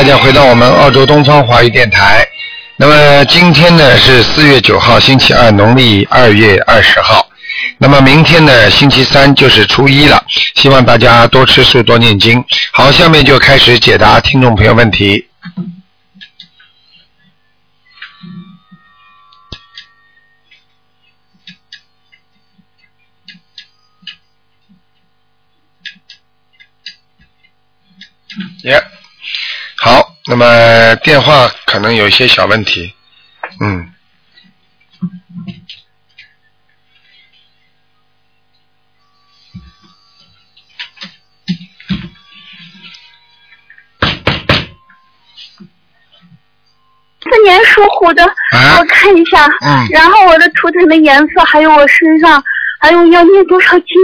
大家回到我们澳洲东方华语电台。那么今天呢是四月九号，星期二，农历二月二十号。那么明天呢，星期三就是初一了，希望大家多吃素，多念经。好，下面就开始解答听众朋友问题。耶，好，那么电话可能有一些小问题，嗯。四年属虎的，啊？我看一下，嗯。然后我的图腾的颜色，还有我身上，还有要念多少经，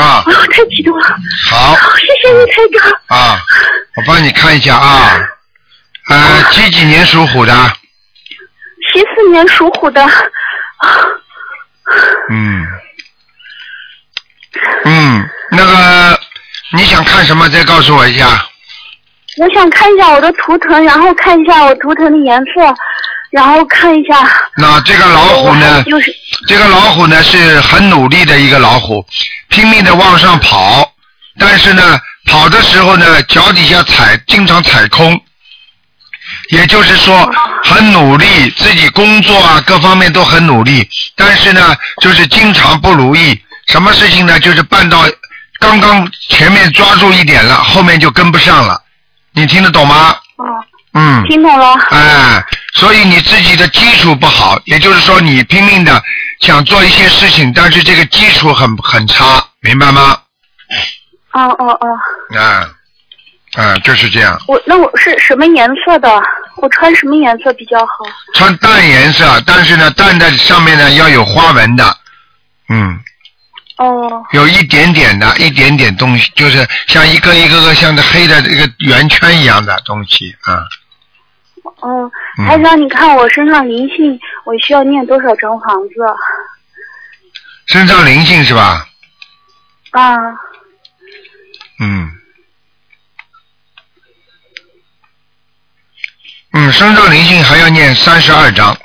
啊？哎，呦，太激动了，好。谢谢你台长，啊，我帮你看一下啊，呃，几几年属虎的？七四年属虎的，嗯，嗯，那个你想看什么？再告诉我一下。我想看一下我的图腾，然后看一下我图腾的颜色，然后看一下，那这个老虎呢？就是。这个老虎呢是很努力的一个老虎，拼命的往上跑，但是呢，跑的时候呢，脚底下踩，经常踩空，也就是说很努力，自己工作啊各方面都很努力，但是呢，就是经常不如意，什么事情呢，就是办到刚刚前面抓住一点了，后面就跟不上了，你听得懂吗？哦，嗯。听懂了，哎，所以你自己的基础不好，也就是说你拼命的想做一些事情，但是这个基础很很差，明白吗？哦哦哦，啊，啊，就是这样。我那我是什么颜色的？我穿什么颜色比较好？穿淡颜色，但是呢，淡的上面呢要有花纹的，嗯，哦有一点点的，一点点东西，就是像一个一个个像这黑的这个圆圈一样的东西啊。哦，嗯台长，你看我身上灵性，我需要念多少张房子？身上灵性是吧？啊，嗯，嗯，身上灵性还要念三十二章。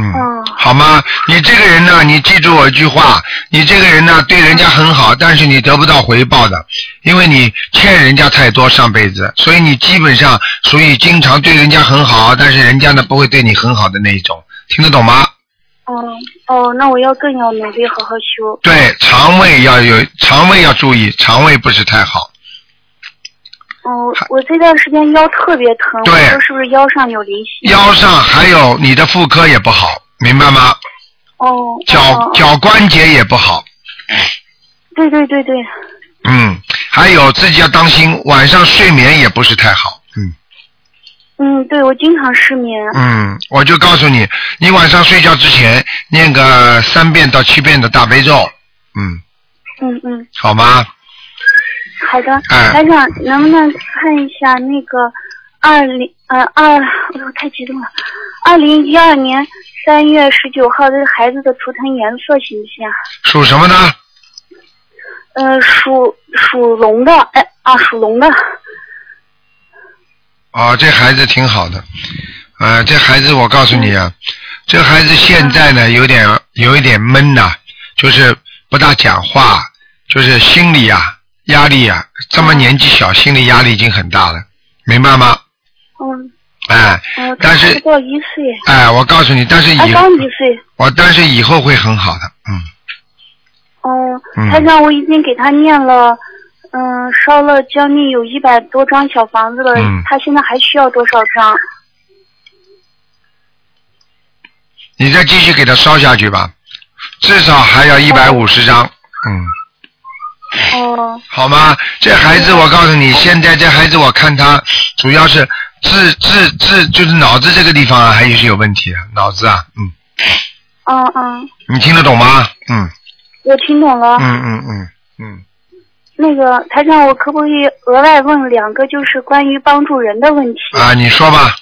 嗯，哦好吗？你这个人呢，你记住我一句话，你这个人呢，对人家很好，但是你得不到回报的，因为你欠人家太多上辈子，所以你基本上属于经常对人家很好，但是人家呢不会对你很好的那一种，听得懂吗？哦哦，那我要更要努力好好修。对，肠胃要有，肠胃要注意，肠胃不是太好。哦，我这段时间腰特别疼，对我说是不是腰上有灵性？腰上还有你的妇科也不好，明白吗？哦，脚哦脚关节也不好，对对对对，嗯，还有自己要当心，晚上睡眠也不是太好，嗯嗯，对我经常失眠。嗯，我就告诉你，你晚上睡觉之前念个三遍到七遍的大悲咒，嗯，嗯嗯，好吗？好的。哎台长，能不能看一下那个二零呃二，哎呦太激动了，二零一二年三月十九号这个孩子的图腾颜色行不行啊？属什么呢？呃，属属龙的，哎啊，属龙的。啊，这孩子挺好的，呃，这孩子我告诉你啊，这孩子现在呢有点有一点闷呐、就是不大讲话，就是心里啊压力啊，这么年纪小，心理压力已经很大了，明白吗？嗯，哎，哦，但是他不到一岁，哎，我告诉你，但是他以刚一岁。我但是以后会很好的，嗯，哦嗯，台长，我已经给他念了，嗯，烧了将近有一百多张小房子了，嗯他现在还需要多少张？你再继续给他烧下去吧，至少还要一百五十张，嗯。哦，好吗？这孩子，我告诉你，现在这孩子，我看他主要是智智智，就是脑子这个地方啊，还有是有问题，脑子啊，嗯，嗯嗯，你听得懂吗？嗯我听懂了。嗯嗯嗯嗯，那个台长，我可不可以额外问两个，就是关于帮助人的问题？啊，你说吧，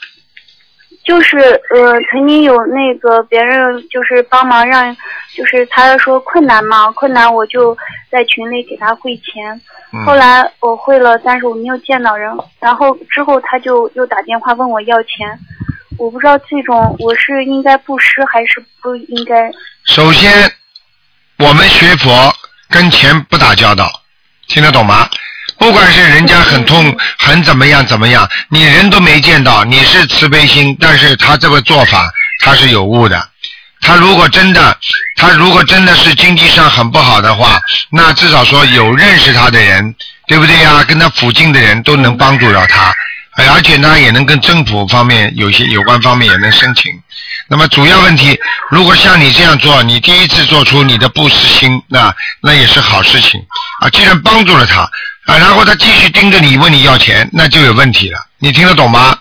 就是呃，曾经有那个别人就是帮忙让，就是他说困难嘛，困难我就在群里给他汇钱。嗯后来我汇了，但是我没有见到人。然后之后他就又打电话问我要钱，我不知道这种我是应该布施还是不应该。首先，我们学佛跟钱不打交道，听得懂吗？不管是人家很痛很怎么样怎么样，你人都没见到，你是慈悲心，但是他这个做法他是有误的。他如果真的，他如果真的是经济上很不好的话，那至少说有认识他的人，对不对呀？跟他附近的人都能帮助到他，而且呢也能跟政府方面有些有关方面也能申请。那么主要问题，如果像你这样做，你第一次做出你的布施心，那那也是好事情啊。既然帮助了他啊，然后他继续盯着你问你要钱，那就有问题了。你听得懂吗？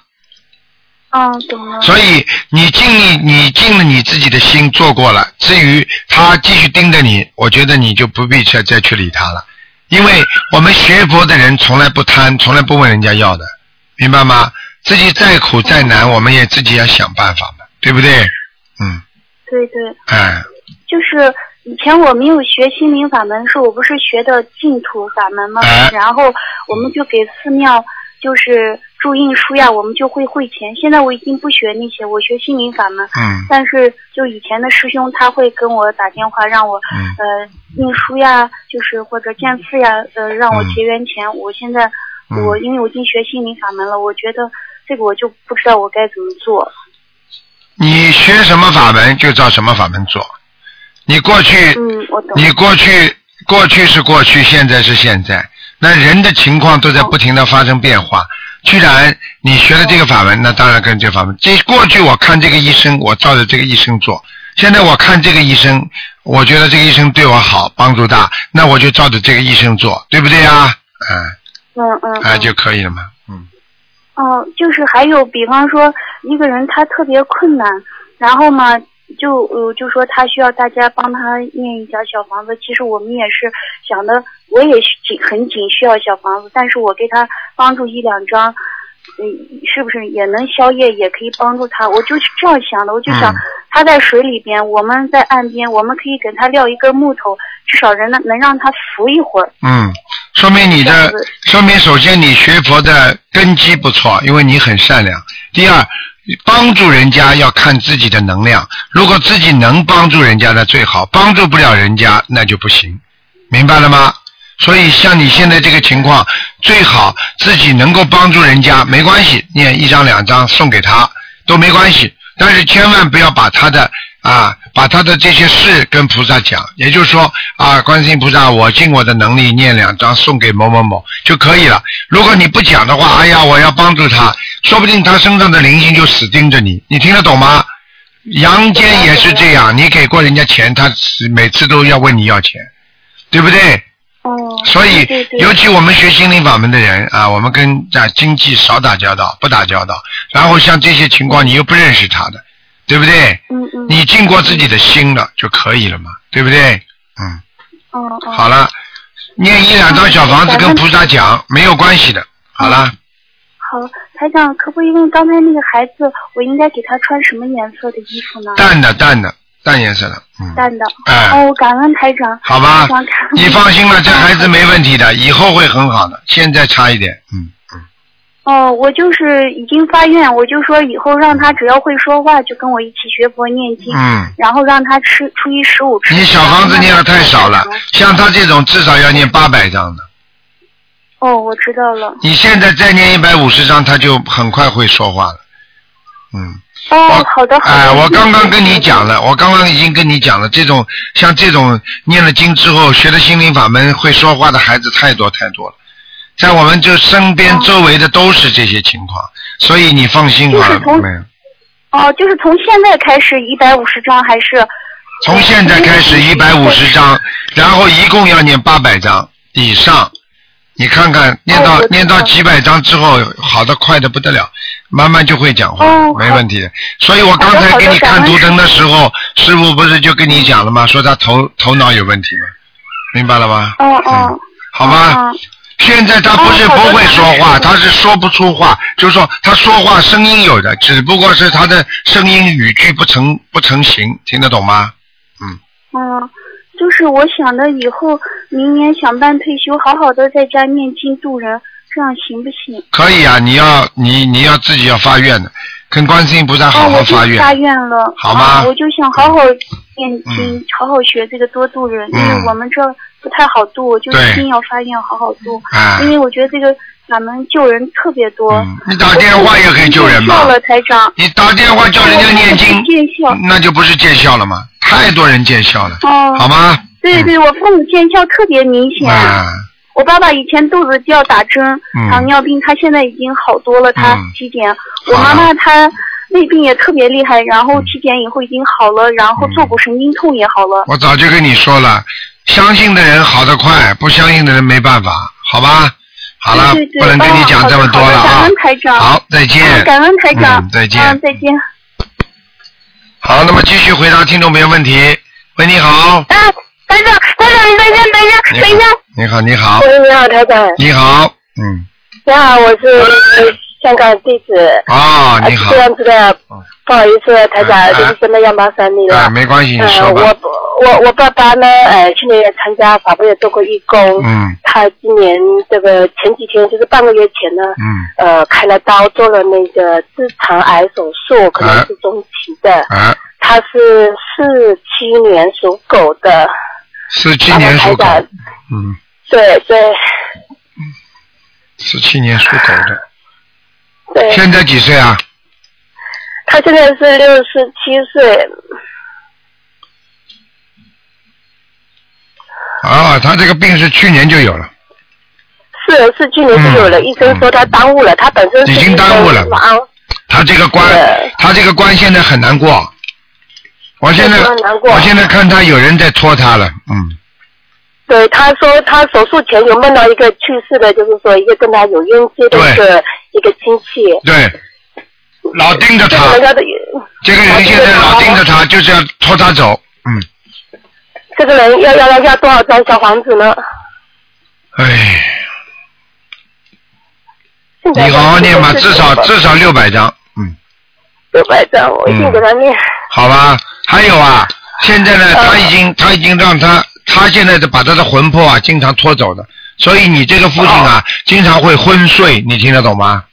啊，懂了。所以你尽力，你尽了你自己的心做过了。至于他继续盯着你，我觉得你就不必再再去理他了，因为我们学佛的人从来不贪，从来不问人家要的，明白吗？自己再苦再难，我们也自己要想办法嘛，对不对？嗯，对对，哎，就是以前我没有学心灵法门，是我不是学的净土法门吗？哎然后我们就给寺庙就是注印书呀，我们就会汇钱。现在我已经不学那些，我学心灵法门。嗯但是就以前的师兄他会跟我打电话让我、嗯呃印书呀，就是或者建寺呀，呃让我嗯结缘钱。我现在嗯我因为我已经学心灵法门了，我觉得这个我就不知道我该怎么做。你学什么法门就照什么法门做。你过去，嗯，我懂。你过去过去是过去，现在是现在。那人的情况都在不停的发生变化。居然你学了这个法门，那当然跟这个法门。这过去我看这个医生，我照着这个医生做；现在我看这个医生，我觉得这个医生对我好，帮助大，那我就照着这个医生做，对不对呀？嗯，嗯嗯。哎嗯就可以了嘛。嗯，哦，就是还有，比方说一个人他特别困难，然后嘛，就呃就说他需要大家帮他念一点小房子。其实我们也是想的，我也紧很紧需要小房子，但是我给他帮助一两张，嗯，是不是也能消业，也可以帮助他？我就是这样想的，我就想、嗯他在水里边，我们在岸边，我们可以给他撂一根木头，至少人能能让他浮一会儿。嗯，说明你的说明首先你学佛的根基不错，因为你很善良。第二，帮助人家要看自己的能量，如果自己能帮助人家那最好，帮助不了人家那就不行，明白了吗？所以像你现在这个情况，最好自己能够帮助人家，没关系，念一张两张送给他都没关系，但是千万不要把他的啊，把他的这些事跟菩萨讲，也就是说啊，观世音菩萨，我尽我的能力念两张送给某某某就可以了。如果你不讲的话，哎呀，我要帮助他，说不定他身上的灵性就死盯着你，你听得懂吗？阳间也是这样，你给过人家钱，他是每次都要问你要钱，对不对？哦。所以对对，尤其我们学心灵法门的人啊，我们跟啊经济少打交道，不打交道。然后像这些情况，你又不认识他的，对不对？嗯嗯。你尽过自己的心了就可以了嘛，对不对？嗯，哦哦。好了，念一两张小房子跟菩萨讲没有关系的。好了，好，台长，可不可以问刚才那个孩子，我应该给他穿什么颜色的衣服呢？淡的淡的淡颜色的，嗯，淡的。哎哦，感恩台长。好吧你放心吧，这孩子没问题的，以后会很好的，现在差一点，嗯嗯。哦，我就是已经发愿，我就说以后让他只要会说话，就跟我一起学佛念经，嗯然后让他吃初一十五吃。你小房子念的太少了，像他这种至少要念八百张的。哦，我知道了。你现在再念一百五十张，他就很快会说话了。嗯，哦，好的好的。哎，我刚刚跟你讲了，我刚刚已经跟你讲了，这种像这种念了经之后学了心灵法门会说话的孩子太多太多了，在我们就身边哦周围的都是这些情况，所以你放心好了，就是从没有。哦，就是从现在开始一百五十张，还是？从现在开始一百五十张，然后一共要念八百张以上。你看看，念到、念到几百张之后，好的快的不得了，慢慢就会讲话，哦没问题的。所以我刚才给你看图腾的时候，师傅不是就跟你讲了吗？说他头头脑有问题吗？明白了吧？哦哦嗯。好吧，哦现在他不是不会说话，他是说不出话，就是说他说话声音有的，只不过是他的声音语句不成不成形，听得懂吗？嗯，就是我想的以后明年想办退休，好好的在家念经度人，这样行不行？可以啊，你要你你要自己要发愿的，跟观世音菩萨好哦，好发愿。发愿了，好吗啊我就想好好念经，嗯好好学这个多度人，因嗯为我们这不太好度，就一定要发愿好好度，啊因为我觉得这个法门救人特别多。嗯，你打电话也可以救人嘛见效。了，台长。你打电话叫人家念经，见效。那就不是见效了吗？太多人见效了，哦。好吗？对对，我父母见效特别明显。啊，我爸爸以前肚子就要打针，嗯糖尿病，他现在已经好多了，他嗯体检。我妈妈她胃病也特别厉害，然后体检以后已经好了，然后坐骨神经痛也好了。我早就跟你说了，相信的人好得快，不相信的人没办法，好吧？好了，对对对不能跟你讲这么多了啊哦好好感恩台长。好，再见。嗯感恩台长。嗯再见嗯，再见。好，那么继续回答听众朋友问题。喂，你好。啊，台长，台长，你等一下，等一下，等一下。你好，你好，喂，你好，台长。你好，嗯，你好，我是呃香港地址。哦，你好啊这，样子的嗯，不好意思，台长，哎就是真的要麻烦你了。啊，没关系，你呃，说吧我。我我爸爸呢，呃，去年也参加法会，也做过义工。嗯他今年这个前几天，就是半个月前呢，嗯，呃，开了刀，做了那个直肠癌手术，可能是中期的。啊，他是四七年属狗的。四七年属狗嗯，对对四七年属狗的，对。现在几岁啊？他现在是六十七岁，啊，他这个病是去年就有了，是是去年就有了，嗯医生说他耽误了，他本身是已经耽误了他这个关，他这个关现在很难过。我现在我现在看他有人在拖他了，嗯，对，他说他手术前有梦到一个去世的，就是说一个跟他有冤结的一个一个亲戚，对，老盯着他。这个，人现在老盯着他，就是要拖他走，嗯，这个人要要要要多少张小房子呢？哎，你好好念吧，至少至少六百张，嗯，六百张，我一定给他念。好吧。还有啊，现在呢，嗯他已经他已经让他他现在的把他的魂魄啊经常拖走的，所以你这个父亲啊，经常会昏睡，你听得懂吗？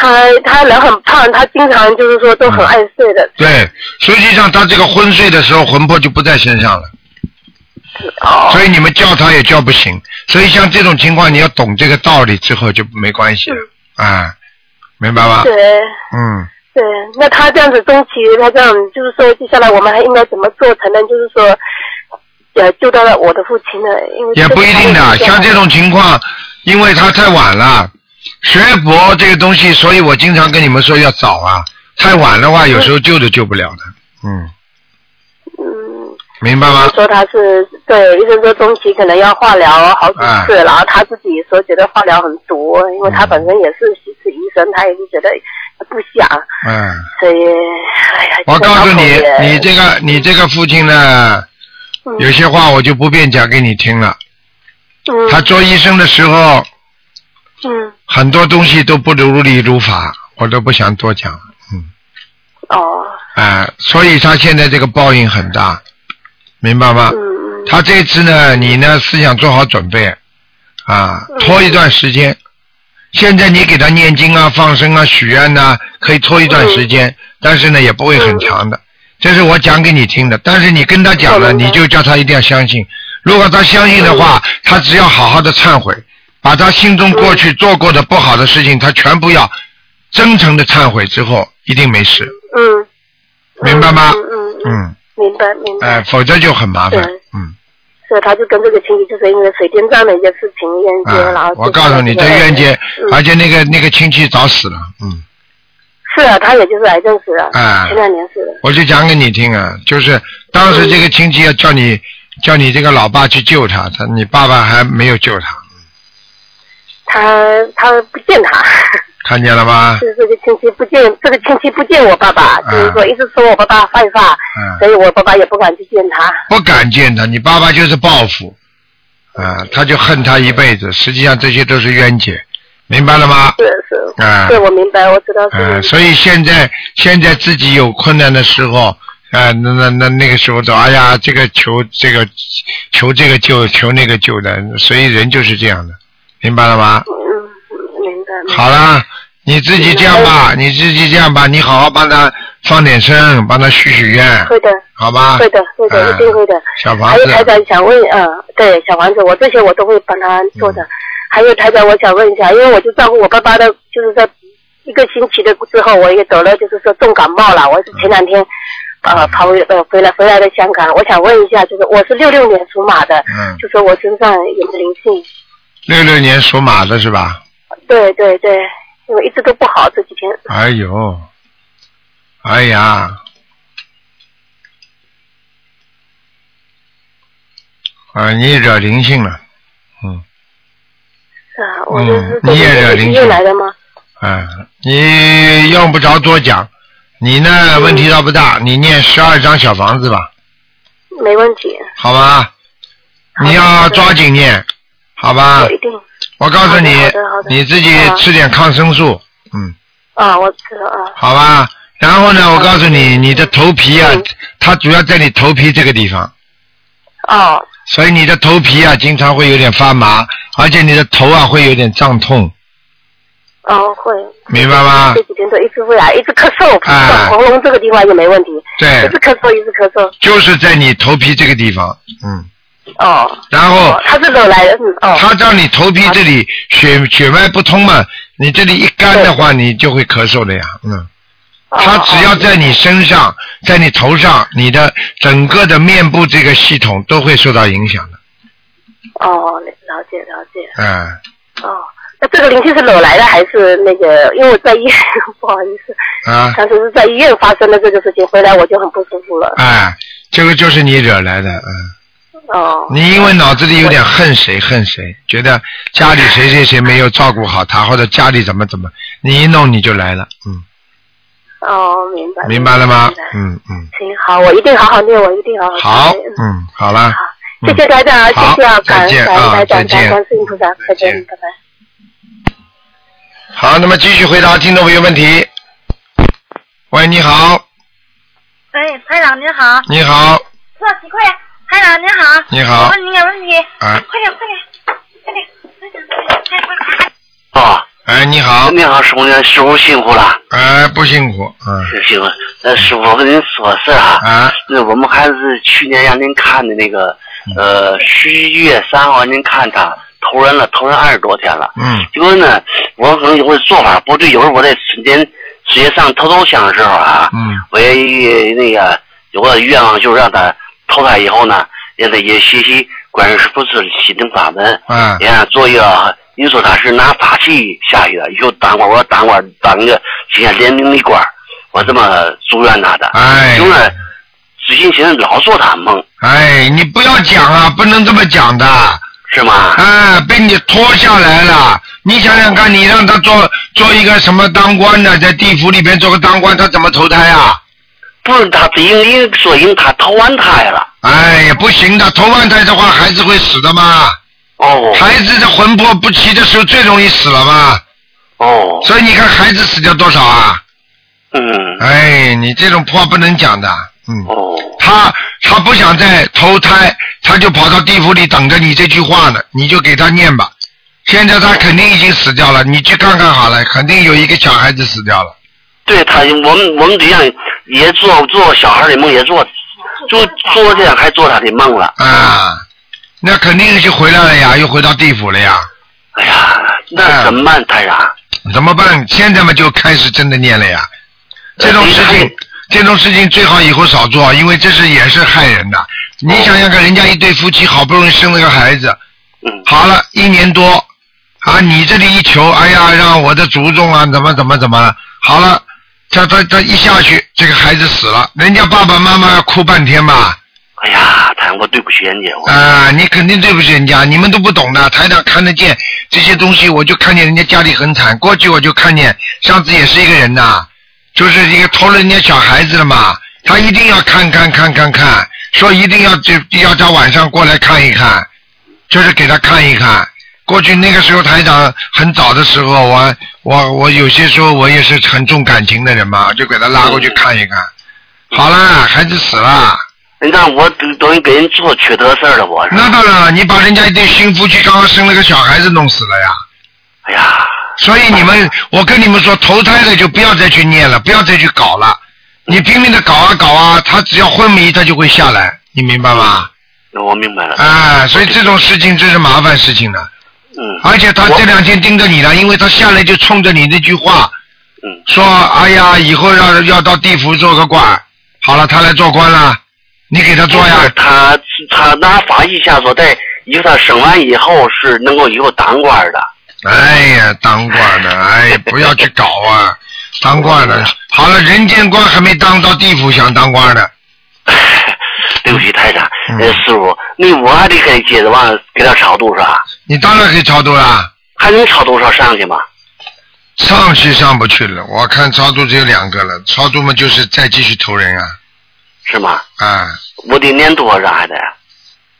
他他人很胖，他经常就是说都很爱睡的。对，实际上他这个昏睡的时候，魂魄就不在身上了，哦，所以你们叫他也叫不醒。所以像这种情况，你要懂这个道理之后就没关系了，啊，明白吗？对。嗯，对，那他这样子中期，他这样就是说，接下来我们还应该怎么做才能就是说，呃，救到了我的父亲呢？因为也不一定的，像这种情况，因为他太晚了，学佛这个东西，所以我经常跟你们说要早啊，太晚的话，有时候救都救不了的，嗯，嗯，明白吗？说他是对医生说中期可能要化疗好几次，哎然后他自己说觉得化疗很毒，因为他本身也是是医生，他也是觉得不想，嗯，所以哎呀，我告诉你，你这个你这个父亲呢，嗯有些话我就不便讲给你听了。嗯他做医生的时候，嗯很多东西都不如理如法，我都不想多讲。嗯，哦哎、所以他现在这个报应很大，明白吗？嗯嗯他这次呢，你呢思想做好准备，啊，嗯拖一段时间。现在你给他念经啊、放生啊、许愿呐、可以拖一段时嗯间，但是呢也不会很长的。这是我讲给你听的，但是你跟他讲了，你就叫他一定要相信。如果他相信的话，他只要好好的忏悔，把他心中过去做过的不好的事情，他全部要真诚的忏悔之后，一定没事，嗯，明白吗？嗯嗯明白明白。哎、否则就很麻烦。嗯，所以他就跟这个亲戚，就是因为水电站的一些事情冤结，然啊后，我告诉你，这冤结，嗯而且那个那个亲戚早死了，嗯，是啊，他也就是癌症死的，啊。前两年死的。我就讲给你听啊，就是当时这个亲戚要叫你叫你这个老爸去救他，他你爸爸还没有救他，他他不见他，看见了吗？就 是这个亲戚不见，这个亲戚不见我爸爸，就是说一直说我爸爸坏话，嗯，所以我爸爸也不敢去见他。不敢见他，你爸爸就是报复，啊，他就恨他一辈子，实际上这些都是冤结，明白了吗？是是，啊对我明白，我知道是。嗯，所以现在现在自己有困难的时候，啊，那那那那个时候都哎呀，这个求这个求这个救，求那个救的，所以人就是这样的，明白了吗？嗯，明白。明白好了，你自己这样吧，你自己这样吧，你好好帮他放点声，帮他许许愿，会的，好吧？会的，会的，嗯一定会的。小房子，还有台长想问，嗯，对，小房子，我这些我都会帮他做嗯的。还有台长，我想问一下，因为我就照顾我爸爸的，就是说一个星期的之后，我也得了，就是说重感冒了。我是前两天呃嗯跑回呃回来回来的香港，我想问一下，就是我是六六年属马的，嗯，就说我身上有没有灵性？六六年属马的是吧？对对对，因为一直都不好这几天。哎呦，哎呀，啊，你惹灵性了，嗯，是啊，我就是嗯你也惹灵医性院来的吗？啊，你用不着多讲，你呢问题倒不大，你念十二张小房子吧，没问题，好吧？你要抓紧念，好吧我？一定我告诉你你自己吃点抗生素，嗯，啊，我吃了啊。好吧？然后呢，我告诉你，你的头皮啊嗯，它主要在你头皮这个地方，哦所以你的头皮啊经常会有点发麻，而且你的头啊会有点胀痛，哦，会。明白吗这？几天都一直会啊，一直咳嗽，啊喉咙这个地方也没问题，对一直，咳嗽，一直咳嗽。就是在你头皮这个地方，嗯，哦，然后哦，他是惹来的，嗯，哦，它让你头皮这里血血脉不通嘛，你这里一干的话，你就会咳嗽的呀，嗯。哦它只要在你身上，在你头上，你的整个的面部这个系统都会受到影响的。哦，了解了解，嗯，哦，那这个灵性是惹来的还是那个？因为我在医院，不好意思，啊，当时是在医院发生的这个事情，回来我就很不舒服了。哎，这个就是你惹来的，嗯，哦，你因为脑子里有点恨谁恨谁，觉得家里谁谁谁没有照顾好他，或者家里怎么怎么，你一弄你就来了，嗯，哦，明白。明白了吗？嗯嗯，行，好，我一定好好念，我一定好好好，嗯，好了，好，谢谢台长，谢谢啊，感再见恩感恩台长，啊再见。感恩观世音菩萨，再再见。见，拜拜。好，那么继续回答听众朋友问题。喂，你好，哎，台长您好，你好，坐你快点，台长您好，你好。我问你个问题，啊，快点快点。快点，台长快点快点快点，啊，哎，你好，你好，师傅，师傅辛苦了，哎，不辛苦，嗯，是辛苦。那师傅，我跟您说事儿啊，啊，那我们孩子去年让您看的那个，呃，十一月三号您看他投人了，投人二十多天了。嗯，结果呢，我可能有的做法不对，有时候我在春节春节上头头香的时候啊，嗯，我也那个有个愿望，就是让他投胎以后呢，让他也学习观世师傅是心灵法门，嗯，也让做一个，你说他是拿法器下去的，以后当官，我说当官当个今天连名的官，我这么祝愿他的。哎就是最近现在老做他梦，哎，你不要讲啊，不能这么讲的，是吗？哎，被你拖下来了。你想想看，你让他做做一个什么当官的，在地府里边做个当官，他怎么投胎啊？不是他因因说因为他投完胎了。哎呀，不行的，投完胎的话，孩子会死的嘛。哦孩子的魂魄不齐的时候，最容易死了嘛。哦，所以你看，孩子死掉多少啊？嗯，哎，你这种话不能讲的，嗯。哦，他他不想再投胎，他就跑到地府里等着你这句话呢，你就给他念吧。现在他肯定已经死掉了，你去看看好了，肯定有一个小孩子死掉了。对他，我们我们对象也做做小孩的梦，也做，做昨天还做他的梦了。啊，那肯定就回来了呀，又回到地府了呀。哎呀，那怎么办，台长？怎么办？现在嘛就开始真的念了呀。这种事情，这种事情最好以后少做，因为这是也是害人的。你想想看，人家一对夫妻好不容易生了个孩子，嗯，好了一年多，啊，你这里一求，哎呀，让我的祖宗啊，怎么怎么怎么了？好了，他他他一下去，这个孩子死了，人家爸爸妈妈要哭半天吧？哎呀，台长，我对不起人家，我啊，你肯定对不起人家，你们都不懂的。台长看得见这些东西，我就看见人家家里很惨。过去我就看见，上次也是一个人呐，就是一个偷了人家小孩子了嘛，他一定要看看看看看，说一定要就要他晚上过来看一看。就是给他看一看。过去那个时候台长很早的时候，我我我有些时候我也是很重感情的人嘛，就给他拉过去看一看。好啦，孩子死了。你看我等等于给人做缺德事儿了，我是。那当然了，你把人家一对新夫妻刚刚生了个小孩子弄死了呀。哎呀，所以你们，我跟你们说，投胎的就不要再去念了，不要再去搞了。你拼命的搞啊搞啊，他只要昏迷，他就会下来，你明白吗？那我明白了。啊，所以这种事情真是麻烦事情了。嗯。而且他这两天盯着你了，因为他下来就冲着你那句话嗯。说：“哎呀，以后要要到地府做个官。”好了，他来做官了，你给他做呀。他他拿法医下说，在以后他生完以后是能够以后当官的。哎呀，当官的，哎，不要去搞啊！当官的，好了，人间官还没当到地府想当官的。对不起，台长，嗯呃，师傅，那我还得给接着往给他超度是吧？你当然可以超度了，还能超多少上去吗？上去上不去了。我看超度只有两个了，超度嘛就是再继续投人啊是吗？啊，我得念多少张还得？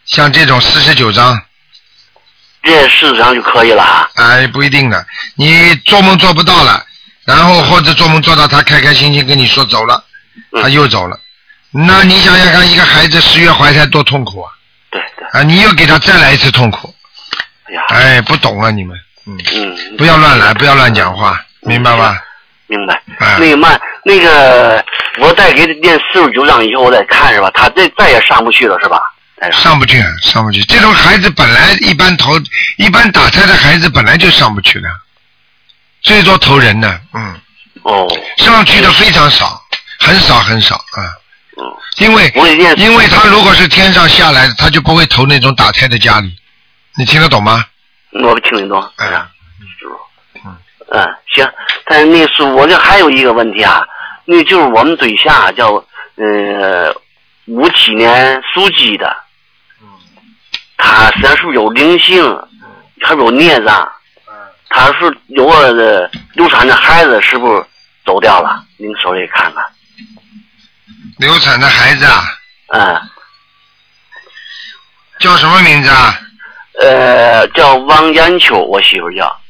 像这种四十九章，这四张就可以了。哈。哎，不一定的，你做梦做不到了，然后或者做梦做到他开开心心跟你说走了，嗯。他又走了，那你想想看，一个孩子十月怀胎多痛苦啊！对对，啊，你又给他再来一次痛苦，哎呀，哎，不懂啊你们，嗯，嗯，不要乱来，不要乱讲话，明白吧？明白。哎那个嘛，那个我再给他念四十九章以后，我再看是吧？他再再也上不去了是吧？上不去，上不去。这种孩子本来一般投，一般打胎的孩子本来就上不去的，最多投人的，嗯，哦，上去的非常少，很少很少啊。嗯，因为因为他如果是天上下来的，他就不会投那种打胎的家里，你听得懂吗？我不听得懂，台哎长，师傅。嗯，行。但是那是我这还有一个问题啊，那就是我们对象啊叫呃五七年属鸡的，他身上是不是有灵性，还是有孽障？他是有个流产的孩子，是不是走掉了？您手里看看。流产的孩子啊，嗯，叫什么名字啊？呃，叫王艳秋，我媳妇儿叫。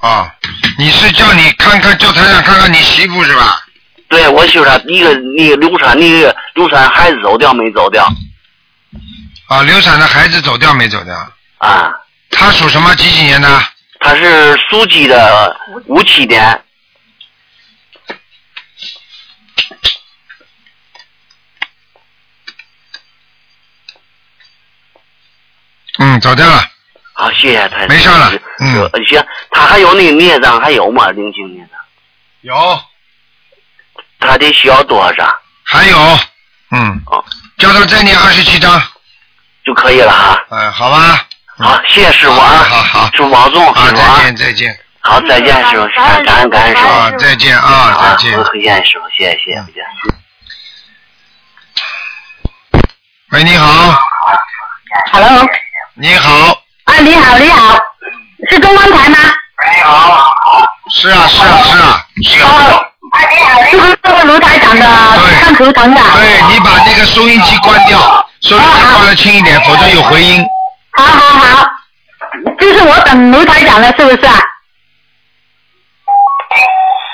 哦，你是叫你看看，叫台长看看你媳妇是吧？对，我媳妇她一个那个流产，那个流产孩子走掉没走掉？啊，流产的孩子走掉没走掉？啊，他属什么？几几年的？他是属鸡的，五七年。嗯，走掉了。好，谢谢台长。没事了嗯呃行，他还有那个孽障还有吗？灵性孽障，有，他得需要多少张？还有，嗯，哦，叫他再念二十七章，就可以了哈。嗯，好吧。好，谢谢师傅啊。好好好师傅保重，啊，师傅啊再。见再见好，再见，师傅，感感恩感恩师傅。啊，再见啊，再见。再见，师傅，谢谢谢谢，再见。喂，你好，Hello，你好，啊，你好，你好，是中央台吗？你好是啊是啊是啊是啊，哦，是不是这个卢台长的对看图腾的？对你把那个收音机关掉，收音机关的轻一点，否则有回音。好好好，就是我等卢台长了，是不是啊？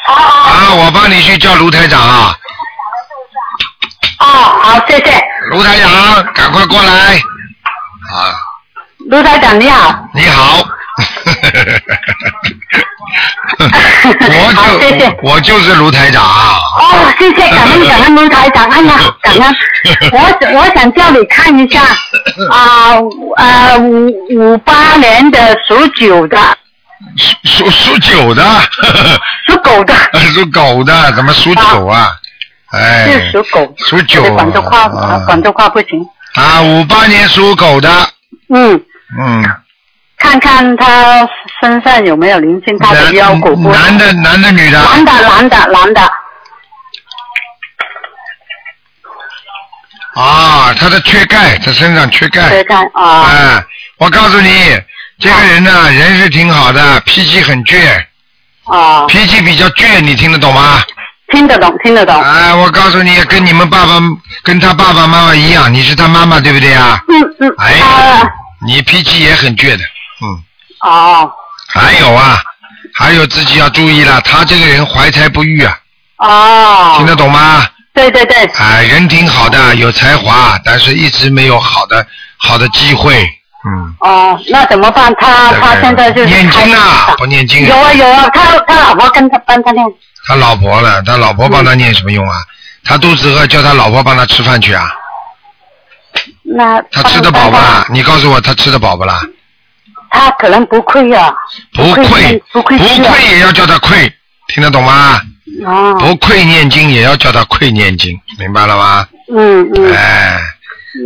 啊，我帮你去叫卢台长啊，哦，好，谢谢。卢台长，赶快过来。啊，卢台长你好。你好。我好谢谢就我就是卢台长。哦，谢谢，感恩感恩卢台长，哎呀，感恩。我我想叫你看一下啊，呃，五五八年的属九的，属属属九的，属狗的，属狗的，怎么属九啊？哎，是属狗。属九我的广州话啊广州话不行。啊，五八年属狗的，嗯，嗯，看看他身上有没有灵性，他的腰骨不。男的男的女的？男的，男的，男的。啊，他的缺钙，他身上缺钙。缺钙啊，哎，我告诉你，这个人呢，人是挺好的，脾气很倔，啊，脾气比较倔，你听得懂吗？听得懂，听得懂。哎，我告诉你，跟你们爸爸、跟他爸爸妈妈一样，你是他妈妈对不对啊？嗯嗯。哎啊你脾气也很倔的，嗯。哦还有啊，还有自己要注意了，他这个人怀才不遇啊，哦。听得懂吗？对对对。哎，人挺好的，有才华，但是一直没有好的好的机会，嗯。哦，那怎么办？他他现在就是念经啊，不念经。有啊有啊，他他老婆跟他帮他念。他老婆了，他老婆帮他念什么用啊？他肚子饿，叫他老婆帮他吃饭去啊？那他吃得饱不啦？你告诉我，他吃得饱不啦？他可能不亏啊。不亏，不亏不吃啊愧也要叫他亏，听得懂吗？哦。不愧念经也要叫他亏念经，明白了吗？嗯嗯。哎，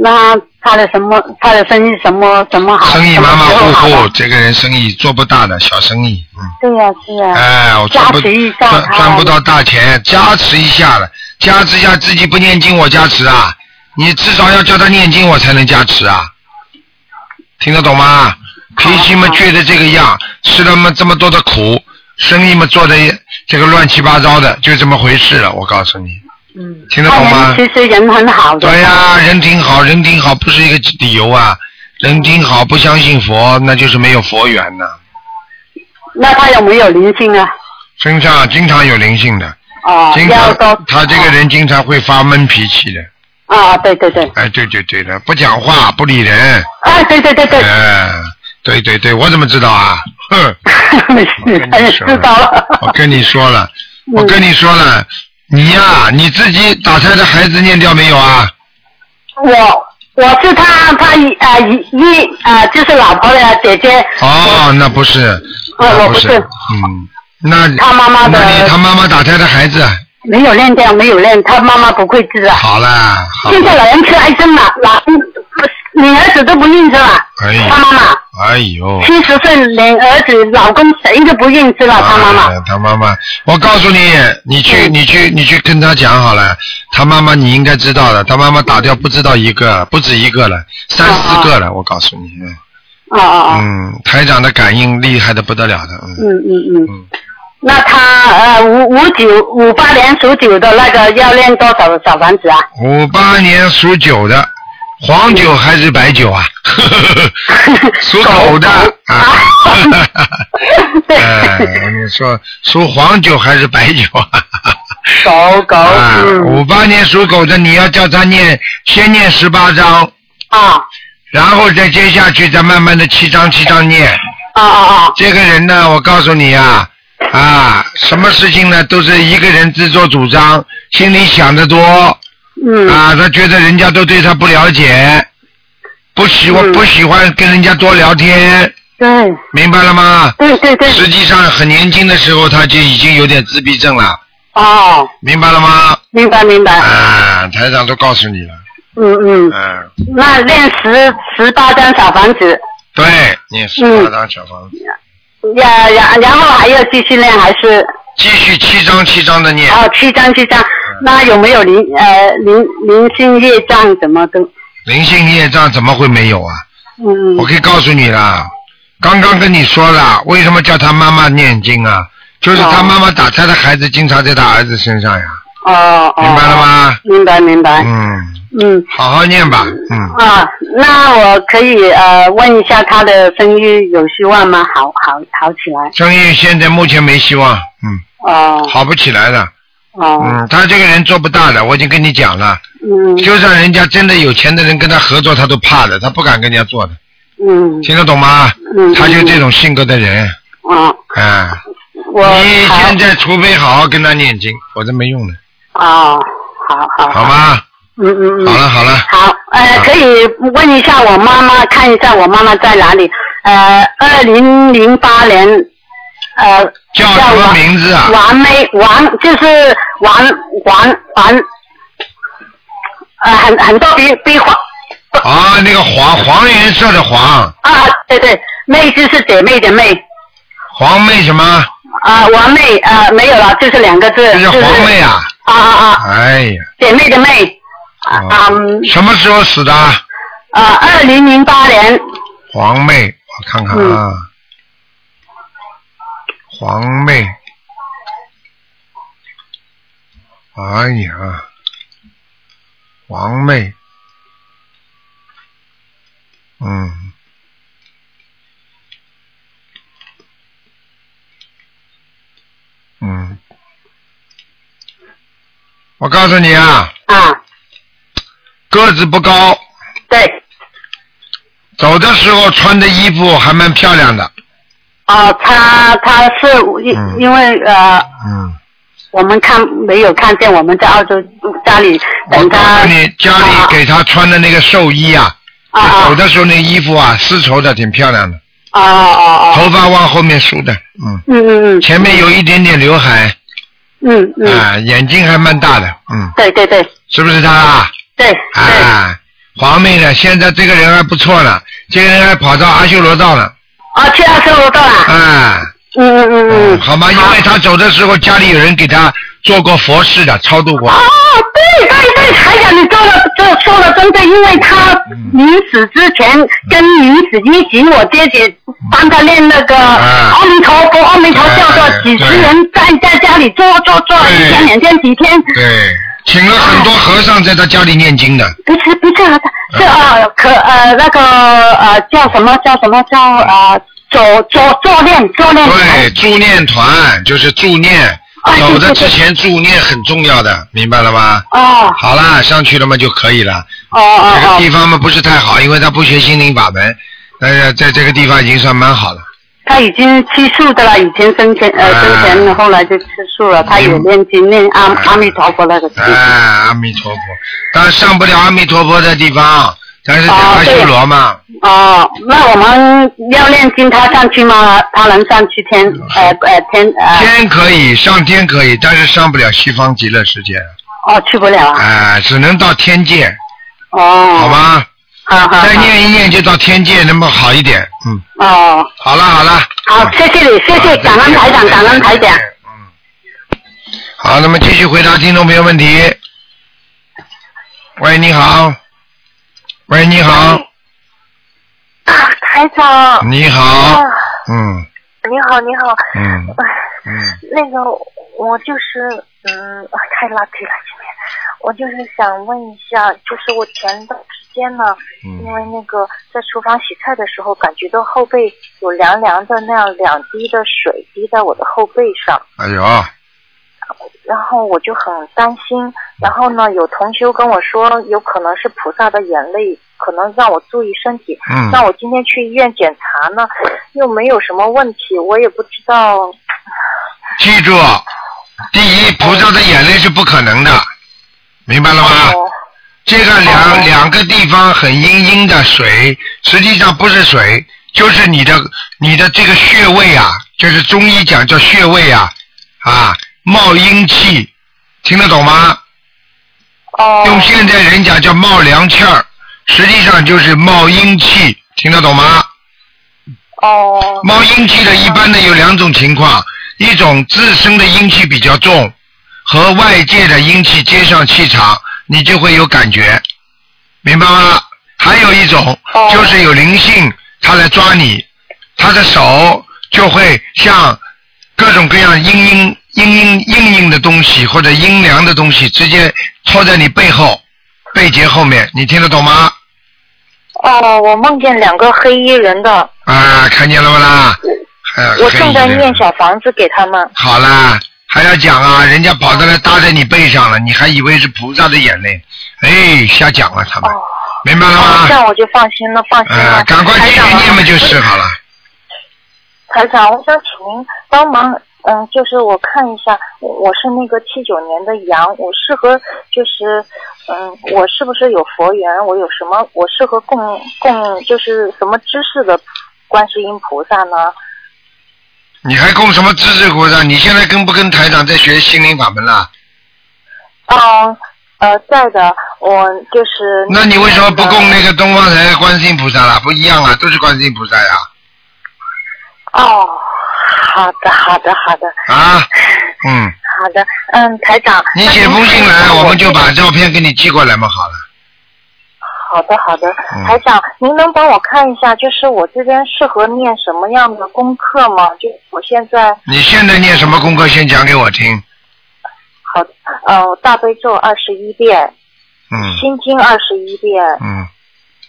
那他的什么？他的生意什么什么好？生意马马虎虎，这个人生意做不大的小生意，嗯。对呀、是呀、哎，我赚不加持一下赚他赚不到大钱，加持一下了，加持一下自己不念经，我加持啊！你至少要叫他念经，我才能加持啊！听得懂吗？脾气嘛倔的这个样，吃了么这么多的苦，生意嘛做的这个乱七八糟的，就这么回事了。我告诉你，嗯，听得懂吗其实人很好的。对呀、人挺好，人挺好，不是一个理由啊！人挺好，不相信佛，那就是没有佛缘呐、那他有没有灵性啊？身上经常有灵性的，哦，经常要他这个人经常会发闷脾气的。啊，对对对，哎，对对对的，不讲话，不理人。啊，对对对对，哎，对对对，我怎么知道啊？哼，没事，他也知道了。我跟你说了，我嗯跟你说了，你呀、你自己打胎的孩子念掉没有啊？我我是他他一啊一一啊就是老婆的姐姐。哦，那不是，哦那不是，我不是嗯，那他妈妈的那你他妈妈打胎的孩子，没有练掉，没有练，他妈妈不会治啊。好啦，好现在，老人吃癌症了，老你儿子都不认识了，他妈妈哎呦。七十岁连儿子、老公谁都不认识了，他妈妈。哎他妈妈，我告诉你，你去，嗯你去，你去跟他讲好了。他妈妈你应该知道的，他妈妈打掉不知道一个，不止一个了，三四个了。我告诉你，嗯哦哦哦，嗯，台长的感应厉害的不得了的，嗯嗯嗯嗯。嗯，那他呃五五九五八年属九的那个要练多少的小房子啊？五八年属九的，黄酒还是白酒啊？属狗的啊。对哎，我跟你说，属黄酒还是白酒啊？狗狗啊，嗯五八年属狗的，你要叫他念，先念十八章，啊然后再接下去，再慢慢的七章七章念。啊啊啊这个人呢，我告诉你啊，啊，什么事情呢，都是一个人自作主张，心里想得多。嗯。啊，他觉得人家都对他不了解，不喜欢、嗯。不喜欢跟人家多聊天，对。明白了吗？对对对。实际上很年轻的时候他就已经有点自闭症了，哦，明白了吗？明白明白。啊，台长都告诉你了，嗯嗯，嗯，那练十十八张小房子，对，念十八张小房子，呀然然后还要继续练还是继续七张七张的念，哦七张七张？那有没有灵呃灵灵性业障怎么都灵性业障怎么会没有啊？嗯我可以告诉你啦，刚刚跟你说了，为什么叫他妈妈念经啊？就是他妈妈打他的孩子经常在他儿子身上呀，哦哦明白了吗？明白明白嗯，嗯。好好念吧，嗯，啊，那我可以呃问一下他的生意有希望吗？好好好起来？生意现在目前没希望，嗯，哦。好不起来了，哦。嗯，他这个人做不大的，我已经跟你讲了，嗯。就算人家真的有钱的人跟他合作，他都怕的，他不敢跟人家做的，嗯。听得懂吗？嗯，他就这种性格的人，哦，哎，我你现在除非好好跟他念经，否则没用的，哦，好好。好吗？嗯嗯嗯，好了好了，好，呃，可以问一下我妈妈，看一下我妈妈在哪里？呃，二零零八年，呃，叫什么名字啊？王梅王就是王王王，呃，很很多笔笔画啊，那个黄黄颜色的黄，啊，对对，妹就是姐妹的妹黄妹什么？啊，王妹啊，没有了，就是两个字，这就是黄妹啊！啊啊啊，哎呀，姐妹的妹什么时候死的？啊，二零零八年。黄妹，我看看啊，嗯。黄妹，哎呀，黄妹，嗯，嗯，我告诉你啊，子不高，对，走的时候穿的衣服还蛮漂亮的，哦，他他是因嗯。因为呃，嗯，我们看没有看见，我们在澳洲家里等他。诉你，家里啊。给他穿的那个寿衣啊，啊啊。走的时候那衣服啊，丝绸的，挺漂亮的，哦哦哦，头发往后面梳的，嗯，嗯嗯嗯。前面有一点点刘海，嗯嗯，啊，眼睛还蛮大的，嗯，对对对。是不是他啊？对哎，啊，黄妹呢？现在这个人还不错呢，这个人还跑到阿修罗道了，哦，去阿修罗道了，啊，嗯嗯嗯嗯，好吗？因为他走的时候家里有人给他做过佛事的，超度过。哦，，对对对，台长，你做了做说了真的，因为他嗯。临死之前跟临死一起，我姐姐帮他练那个啊。阿弥陀佛，阿弥陀佛，叫做哎几十人在在家里坐坐坐一天两天几天，对，请了很多和尚在他家里念经的，不是不是啊，是啊可呃那个呃叫什么叫什么叫呃走走坐念坐念对，助念团就是助念，哎走的之前助念很重要的，明白了吗？哦好啦，上去了嘛就可以了。哦哦这个哦，地方嘛不是太好，因为他不学心灵法门，但是在这个地方已经算蛮好了。他已经吃素的了，以前生前呃啊生前后来就吃素了，他也念经念阿啊阿弥陀佛那个经。哎，阿弥陀佛，他上不了阿弥陀佛的地方，但是阿修罗嘛，哦，那我们要念经，他上去吗？他能上去天呃呃天呃天可以上天可以，但是上不了西方极乐世界，哦去不了啊。哎，只能到天界，哦。好？吧？好好好。再念一念就到天界，那么好一点，嗯，哦，好了好了。好，谢谢你，谢谢感恩台长，感恩台长。。嗯，好，那么继续回答听众朋友问题。喂，你好。喂，你好，啊，台长。你好啊，嗯你好，你好。嗯哎嗯，那个，我就是，嗯，啊太垃圾了，今天。我就是想问一下，就是我前段时间呢，嗯因为那个在厨房洗菜的时候，感觉到后背有凉凉的那样两滴的水滴在我的后背上，哎呦，然后我就很担心。然后呢，有同修跟我说，有可能是菩萨的眼泪，可能让我注意身体。嗯那我今天去医院检查呢，又没有什么问题，我也不知道。记住，第一，菩萨的眼泪是不可能的，明白了吗？哦这个两哦两个地方很阴阴的水，实际上不是水，就是你的你的这个穴位啊，就是中医讲叫穴位啊，啊，冒阴气，听得懂吗？哦。用现在人讲叫冒凉气儿，实际上就是冒阴气，听得懂吗？哦。冒阴气的一般的有两种情况，一种自身的阴气比较重，和外界的阴气接上气场，你就会有感觉，明白吗？还有一种哦就是有灵性，他来抓你，他的手就会像各种各样阴阴阴阴硬硬的东西或者阴凉的东西，直接戳在你背后背节后面，你听得懂吗？哦，我梦见两个黑衣人的，啊，看见了不啦？呃我正在念小房子给他们。好啦，还要讲啊，人家跑到来搭在你背上了，你还以为是菩萨的眼泪，哎，瞎讲了他们，哦。明白了吗，这？样我就放心了，放心了。呃，赶快继续念嘛就是好了。台长，我想请您帮忙，嗯，就是我看一下，我我是那个七九年的羊，我适合就是，嗯，我是不是有佛缘？我有什么？我适合供供就是什么知识的观世音菩萨呢？你还供什么知识菩萨？你现在跟不跟台长在学心灵法门啦？嗯，呃，在的，我就是。那你为什么不供那个东方台的观世音菩萨啦？不一样啊，都是观世音菩萨呀。哦，好的，好的，好的，啊，嗯，好的，嗯，台长。那你写封信来，您我们就把照片给你寄过来嘛，好了。好的，好的，嗯。台长，您能帮我看一下，就是我这边适合念什么样的功课吗？就我现在，你现在念什么功课？先讲给我听。好的，呃，大悲咒二十一遍，嗯。心经二十一遍，嗯。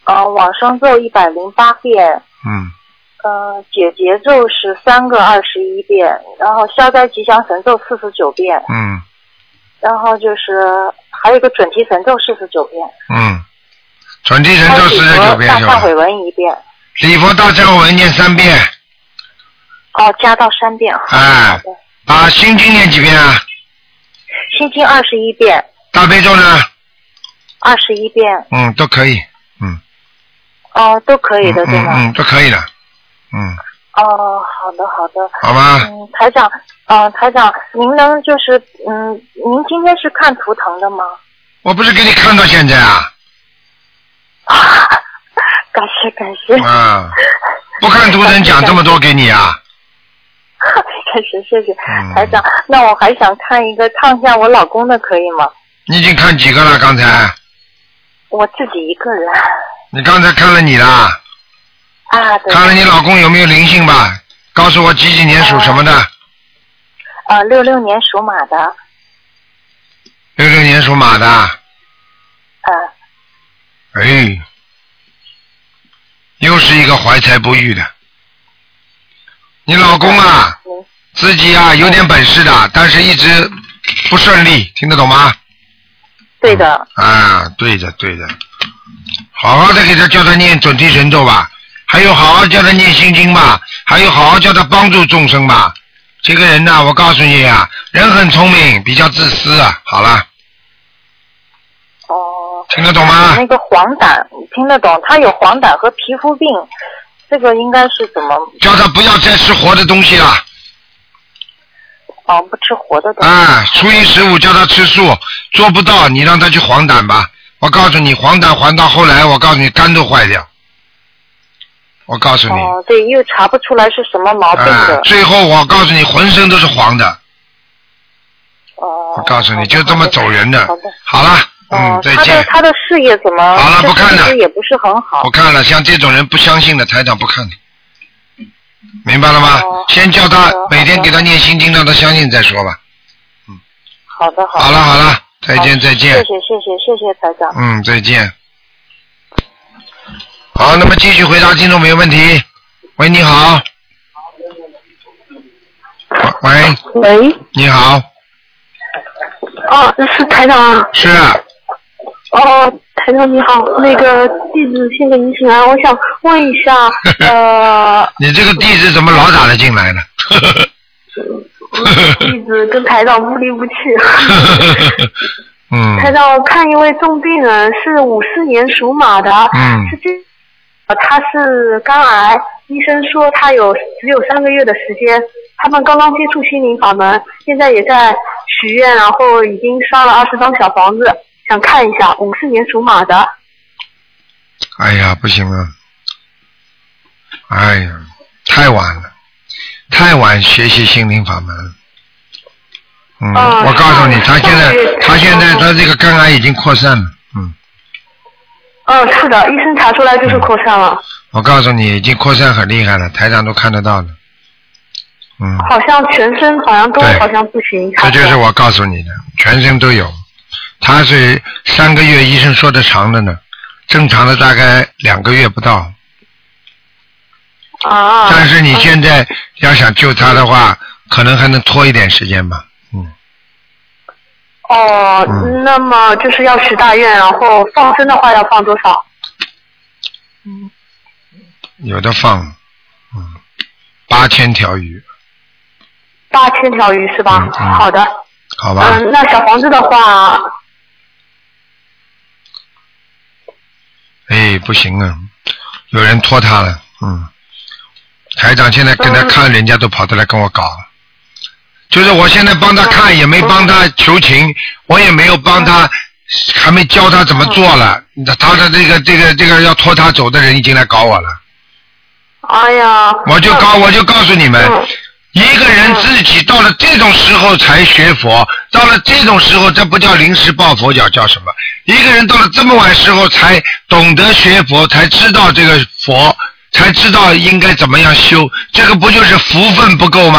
呃，往生咒一百零八遍，嗯，呃，解结咒是三个二十一遍，然后消灾吉祥神咒四十九遍，嗯。然后就是还有一个准提神咒四十九遍，嗯，准提神咒四十九遍是吧大忏？悔文一遍，礼佛大忏悔文念三遍，哦，加到三遍。哎啊，心经念几遍啊？心经二十一遍，大悲咒呢？二十一遍，嗯，都可以，嗯，哦，都可以的，嗯对吗？嗯嗯，都可以的，嗯，哦，好的好的。好吧，嗯，台长，呃，台长，您能就是，嗯，您今天是看图腾的吗？我不是给你看到现在啊，啊，感谢感谢，啊，不看图腾讲这么多给你啊，感 谢谢谢嗯台长。那我还想看一个，看一下我老公的，可以吗？你已经看几个了？刚才我自己一个人。你刚才看了你啦，啊，对。看了你老公有没有灵性吧？告诉我几几年属什么的？呃，六六年属马的，六六年属马的，呃，哎，又是一个怀才不遇的。你老公啊，嗯自己啊有点本事的，但是一直不顺利，听得懂吗？对的，啊，对的对的，好好的给他叫他念准提神咒吧，还有好好叫他念心经吧，还有好好叫他帮助众生吧。这个人呐、我告诉你啊，人很聪明，比较自私啊。好了，哦。听得懂吗？那个黄疸听得懂，他有黄疸和皮肤病，这个应该是怎么？叫他不要再吃活的东西了。哦，不吃活的东西。啊，初一十五叫他吃素，做不到，你让他去黄疸吧。我告诉你，黄疸黄到后来，我告诉你肝都坏掉。我告诉你，哦，对，又查不出来是什么毛病啊的。，最后我告诉你，浑身都是黄的。哦。我告诉你，就这么走人的好的。。好了，嗯哦，，他的再见。他的事业怎么？好了不看了也不是很好不。看了，像这种人不相信的，台长不看了。明白了吗？哦先叫他每天给他念心经，让他相信再说吧。嗯好的，好的。好了好了，再见再见。谢谢谢谢谢谢台长。嗯，再见。好，那么继续回答听众朋友问题。喂，你好。喂，喂，你好，哦，是台长啊。是哦，台长你好，那个弟子先给您请安，我想问一下，呃，你这个地址怎么老打得进来呢？弟子跟台长不离不弃。嗯台长，我看一位重病人是五四年属马的，嗯是这，呃他是肝癌，医生说他有只有三个月的时间。他们刚刚接触心灵法门，现在也在许愿，然后已经烧了二十张小房子，想看一下五四年属马的。哎呀，不行啊，哎呀，太晚了，太晚学习心灵法门。嗯，啊我告诉你，他现在他现在他这个肝癌已经扩散了。嗯，嗯，是的，医生查出来就是扩散了，我告诉你，已经扩散很厉害了，台长都看得到了。嗯，好像全身好像都好像不行。这就是我告诉你的，全身都有。他是三个月，医生说的长的呢，正常的大概两个月不到。啊。但是你现在要想救他的话，可能还能拖一点时间吧。嗯，哦，嗯那么就是要许大愿，然后放生的话要放多少？嗯有的放，嗯，八千条鱼，八千条鱼是吧？嗯嗯好的。好吧？嗯，那小房子的话，哎，不行啊，有人拖他了，嗯。台长现在跟他看，人家都跑得来跟我搞，就是我现在帮他看，也没帮他求情，我也没有帮他，还没教他怎么做了。他的这个这个这个要拖他走的人已经来搞我了，哎呀。我就告我就告诉你们，嗯一个人自己到了这种时候才学佛，到了这种时候，这不叫临时抱佛脚，叫什么？一个人到了这么晚时候才懂得学佛，才知道这个佛，才知道应该怎么样修，这个不就是福分不够吗？